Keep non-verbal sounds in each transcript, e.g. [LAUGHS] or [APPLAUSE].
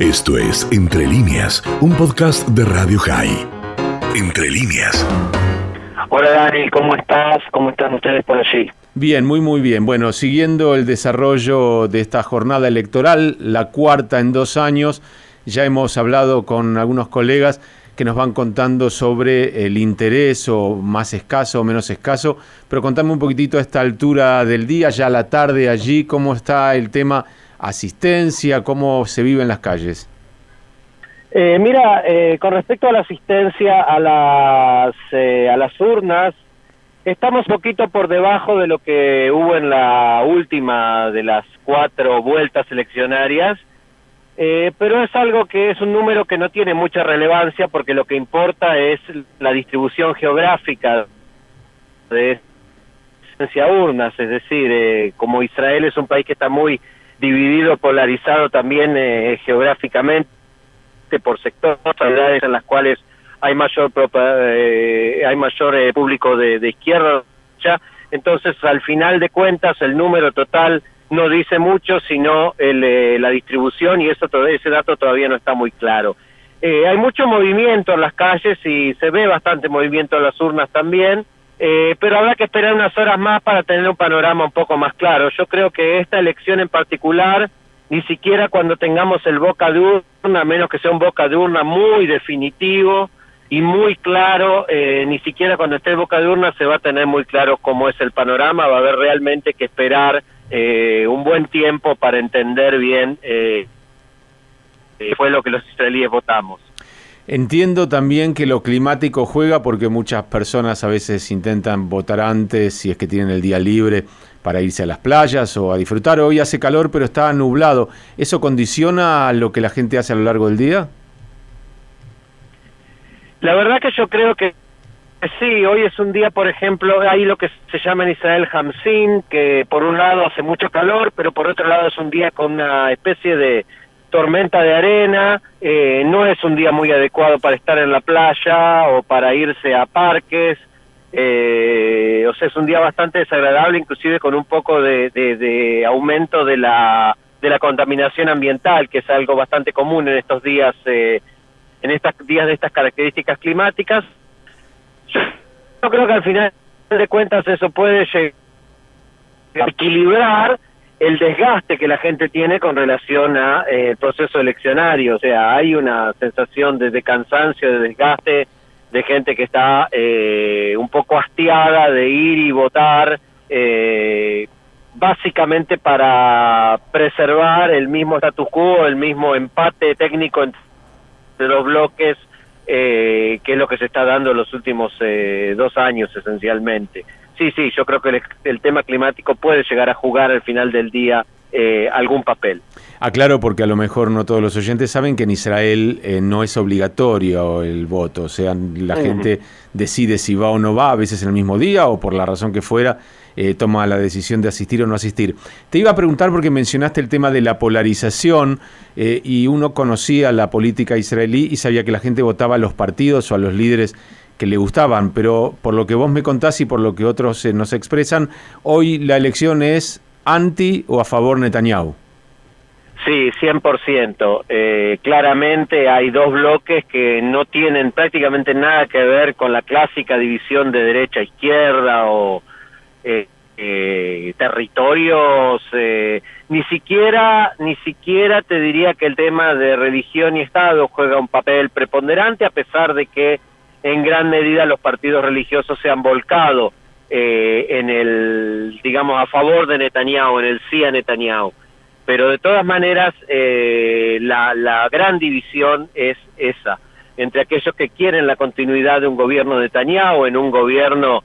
Esto es Entre líneas, un podcast de Radio High. Entre líneas. Hola Dani, ¿cómo estás? ¿Cómo están ustedes por allí? Bien, muy muy bien. Bueno, siguiendo el desarrollo de esta jornada electoral, la cuarta en dos años, ya hemos hablado con algunos colegas que nos van contando sobre el interés o más escaso o menos escaso, pero contame un poquitito a esta altura del día, ya la tarde allí, cómo está el tema asistencia, cómo se vive en las calles. Eh, mira, eh, con respecto a la asistencia a las, eh, a las urnas, estamos poquito por debajo de lo que hubo en la última de las cuatro vueltas eleccionarias, pero es algo que es un número que no tiene mucha relevancia porque lo que importa es la distribución geográfica de urnas, es decir, como Israel es un país que está muy dividido, polarizado también geográficamente, por sectores, en las cuales hay mayor eh, hay mayor eh, público de, izquierda, ya entonces al final de cuentas el número total no dice mucho, sino el, eh, la distribución y eso ese dato todavía no está muy claro. hay mucho movimiento en las calles y se ve bastante movimiento en las urnas también, pero habrá que esperar unas horas más para tener un panorama un poco más claro. Yo creo que esta elección en particular ni siquiera cuando tengamos el boca de urna, a menos que sea un boca de urna muy definitivo y muy claro, eh, ni siquiera cuando esté el boca de urna se va a tener muy claro cómo es el panorama, va a haber realmente que esperar eh, un buen tiempo para entender bien eh, fue lo que los israelíes votamos. Entiendo también que lo climático juega porque muchas personas a veces intentan votar antes si es que tienen el día libre para irse a las playas o a disfrutar. Hoy hace calor, pero está nublado. ¿Eso condiciona lo que la gente hace a lo largo del día? La verdad que yo creo que sí, hoy es un día, por ejemplo, hay lo que se llama en Israel Hamsin, que por un lado hace mucho calor, pero por otro lado es un día con una especie de tormenta de arena, eh, no es un día muy adecuado para estar en la playa o para irse a parques, eh, o sea, es un día bastante desagradable, inclusive con un poco de, aumento de la, de la contaminación ambiental, que es algo bastante común en estos días, eh, en estos días de estas características climáticas. Yo creo que al final de cuentas eso puede llegar a equilibrar el desgaste que la gente tiene con relación a eh, proceso eleccionario, o sea, hay una sensación de cansancio, de desgaste, de gente que está eh, un poco hastiada de ir y votar, eh, básicamente para preservar el mismo status quo, el mismo empate técnico entre los bloques, eh, que es lo que se está dando en los últimos dos años esencialmente. Sí, sí, yo creo que el tema climático puede llegar a jugar al final del día eh, algún papel. Aclaro porque a lo mejor no todos los oyentes saben que en Israel eh, no es obligatorio el voto, o sea, la gente decide si va o no va, a veces en el mismo día o por la razón que fuera, eh, toma la decisión de asistir o no asistir. Te iba a preguntar porque mencionaste el tema de la polarización y uno conocía la política israelí y sabía que la gente votaba a los partidos o a los líderes que le gustaban, pero por lo que vos me contás y por lo que otros nos expresan, hoy la elección es anti o a favor Netanyahu. Sí, 100%. Eh, claramente hay dos bloques que no tienen prácticamente nada que ver con la clásica división de derecha-izquierda o eh, eh, territorios. Eh, ni siquiera, ni siquiera te diría que el tema de religión y Estado juega un papel preponderante, a pesar de que en gran medida los partidos religiosos se han volcado eh, en el, digamos, a favor de Netanyahu, en el sí a Netanyahu. Pero de todas maneras, eh, la, la gran división es esa, entre aquellos que quieren la continuidad de un gobierno de Netanyahu, en un gobierno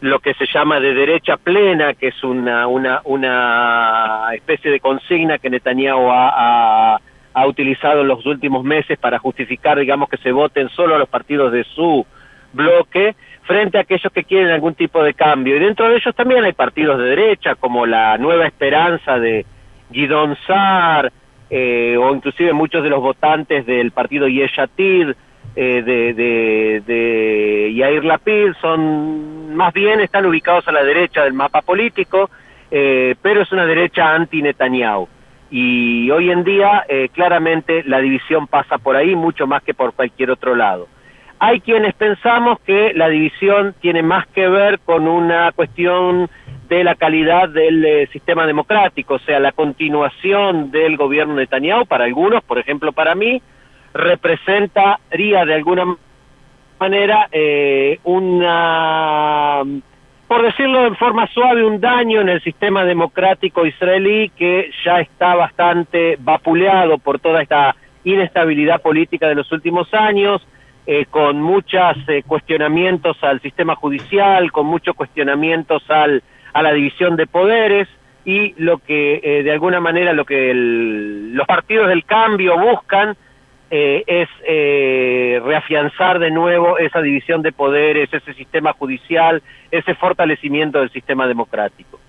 lo que se llama de derecha plena, que es una, una, una especie de consigna que Netanyahu ha, ha, ha utilizado en los últimos meses para justificar, digamos, que se voten solo a los partidos de su bloque, frente a aquellos que quieren algún tipo de cambio. Y dentro de ellos también hay partidos de derecha, como la Nueva Esperanza de Guidón Sar, eh, o inclusive muchos de los votantes del partido Yeshatir, eh, de, de, de Yair Lapid, son más bien están ubicados a la derecha del mapa político, eh, pero es una derecha anti-Netanyahu. Y hoy en día, eh, claramente, la división pasa por ahí mucho más que por cualquier otro lado. Hay quienes pensamos que la división tiene más que ver con una cuestión de la calidad del eh, sistema democrático, o sea, la continuación del gobierno de Netanyahu, para algunos, por ejemplo para mí, representaría de alguna manera eh, una por decirlo en forma suave, un daño en el sistema democrático israelí que ya está bastante vapuleado por toda esta inestabilidad política de los últimos años, eh, con muchos eh, cuestionamientos al sistema judicial, con muchos cuestionamientos al, a la división de poderes y lo que eh, de alguna manera lo que los partidos del cambio buscan eh, es eh, reafianzar de nuevo esa división de poderes, ese sistema judicial, ese fortalecimiento del sistema democrático.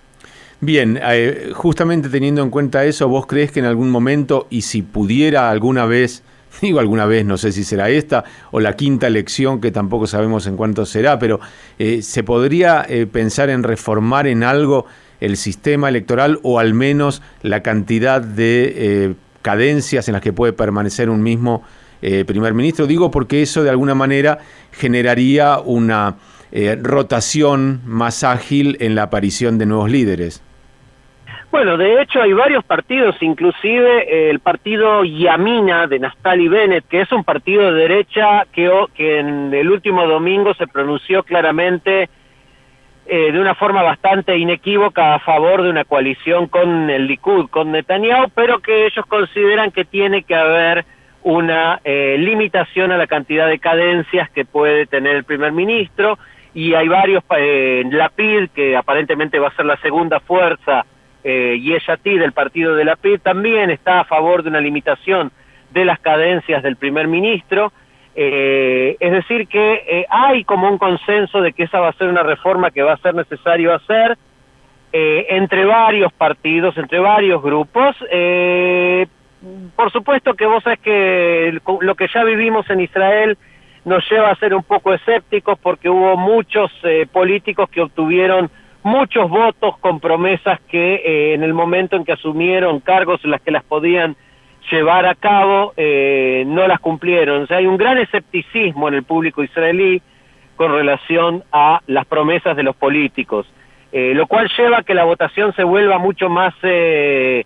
Bien, eh, justamente teniendo en cuenta eso, ¿vos crees que en algún momento, y si pudiera alguna vez, [LAUGHS] digo alguna vez, no sé si será esta o la quinta elección, que tampoco sabemos en cuánto será, pero ¿se podría pensar en reformar en algo el sistema electoral o al menos la cantidad de cadencias en las que puede permanecer un mismo eh, primer ministro. Digo porque eso de alguna manera generaría una eh, rotación más ágil en la aparición de nuevos líderes. Bueno, de hecho hay varios partidos, inclusive eh, el partido Yamina de Naftali Bennett, que es un partido de derecha que, que en el último domingo se pronunció claramente eh, de una forma bastante inequívoca a favor de una coalición con el Likud, con Netanyahu, pero que ellos consideran que tiene que haber una eh, limitación a la cantidad de cadencias que puede tener el primer ministro. Y hay varios, eh, Lapid, que aparentemente va a ser la segunda fuerza, eh, y Yeshati del partido de Lapid, también está a favor de una limitación de las cadencias del primer ministro, eh, es decir, que eh, hay como un consenso de que esa va a ser una reforma que va a ser necesario hacer eh, entre varios partidos, entre varios grupos. Eh, por supuesto que vos sabés que lo que ya vivimos en Israel nos lleva a ser un poco escépticos porque hubo muchos políticos que obtuvieron muchos votos con promesas que en el momento en que asumieron cargos en las que las podían llevar a cabo eh, no las cumplieron. O sea, hay un gran escepticismo en el público israelí con relación a las promesas de los políticos, eh, lo cual lleva a que la votación se vuelva mucho más, eh,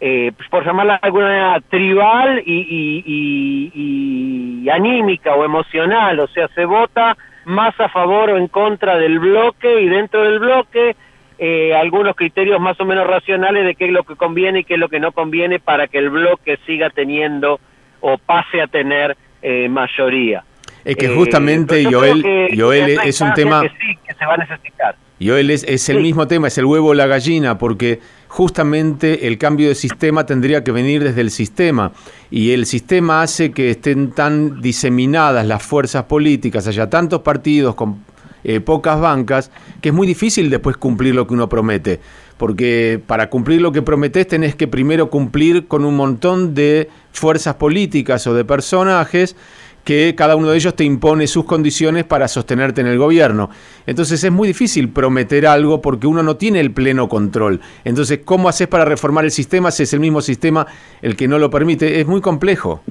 eh por llamarla de alguna manera, tribal y, y, y anímica o emocional. O sea, se vota más a favor o en contra del bloque y dentro del bloque eh, algunos criterios más o menos racionales de qué es lo que conviene y qué es lo que no conviene para que el bloque siga teniendo o pase a tener eh, mayoría. Es que justamente, eh, Joel, Joel es un tema... Que sí, que se va a necesitar. Joel es, es el mismo tema, es el huevo o la gallina, porque justamente el cambio de sistema tendría que venir desde el sistema y el sistema hace que estén tan diseminadas las fuerzas políticas, haya tantos partidos con eh, pocas bancas, que es muy difícil después cumplir lo que uno promete. Porque para cumplir lo que prometes tenés que primero cumplir con un montón de fuerzas políticas o de personajes que cada uno de ellos te impone sus condiciones para sostenerte en el gobierno. Entonces es muy difícil prometer algo porque uno no tiene el pleno control. Entonces, ¿cómo haces para reformar el sistema si es el mismo sistema el que no lo permite? Es muy complejo.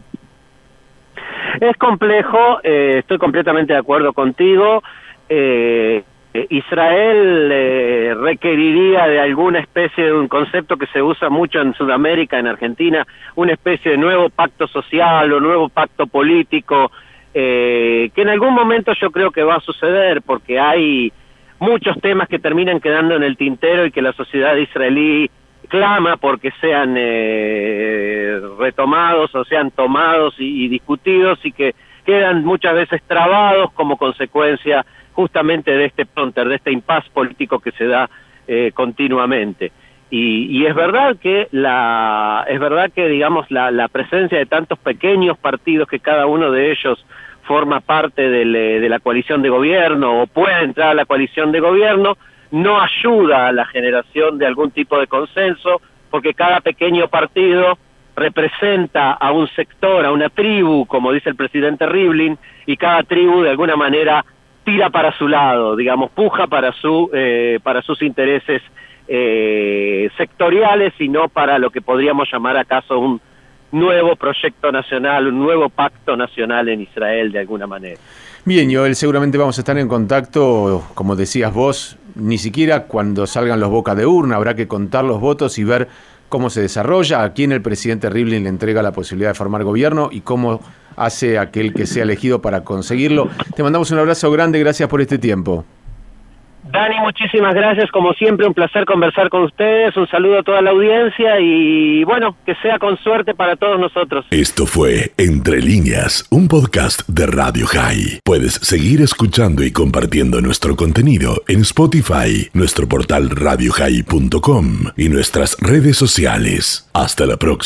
Es complejo, eh, estoy completamente de acuerdo contigo eh, Israel eh, requeriría de alguna especie de un concepto que se usa mucho en Sudamérica, en Argentina, una especie de nuevo pacto social o nuevo pacto político, eh, que en algún momento yo creo que va a suceder porque hay muchos temas que terminan quedando en el tintero y que la sociedad israelí clama porque sean eh, retomados o sean tomados y, y discutidos y que quedan muchas veces trabados como consecuencia justamente de este pronter, de este impas político que se da eh, continuamente. Y, es verdad que la es verdad que digamos la, la, presencia de tantos pequeños partidos que cada uno de ellos forma parte de, de la coalición de gobierno o puede entrar a la coalición de gobierno no ayuda a la generación de algún tipo de consenso porque cada pequeño partido representa a un sector, a una tribu, como dice el presidente Rivlin, y cada tribu de alguna manera tira para su lado, digamos, puja para, su, eh, para sus intereses eh, sectoriales, sino para lo que podríamos llamar acaso un nuevo proyecto nacional, un nuevo pacto nacional en Israel de alguna manera. Bien, Joel, seguramente vamos a estar en contacto, como decías vos, ni siquiera cuando salgan los bocas de urna, habrá que contar los votos y ver cómo se desarrolla, a quién el presidente Rivlin le entrega la posibilidad de formar gobierno y cómo hace aquel que sea elegido para conseguirlo. Te mandamos un abrazo grande, gracias por este tiempo. Dani, muchísimas gracias. Como siempre, un placer conversar con ustedes. Un saludo a toda la audiencia y bueno, que sea con suerte para todos nosotros. Esto fue Entre líneas, un podcast de Radio High. Puedes seguir escuchando y compartiendo nuestro contenido en Spotify, nuestro portal radiohigh.com y nuestras redes sociales. Hasta la próxima.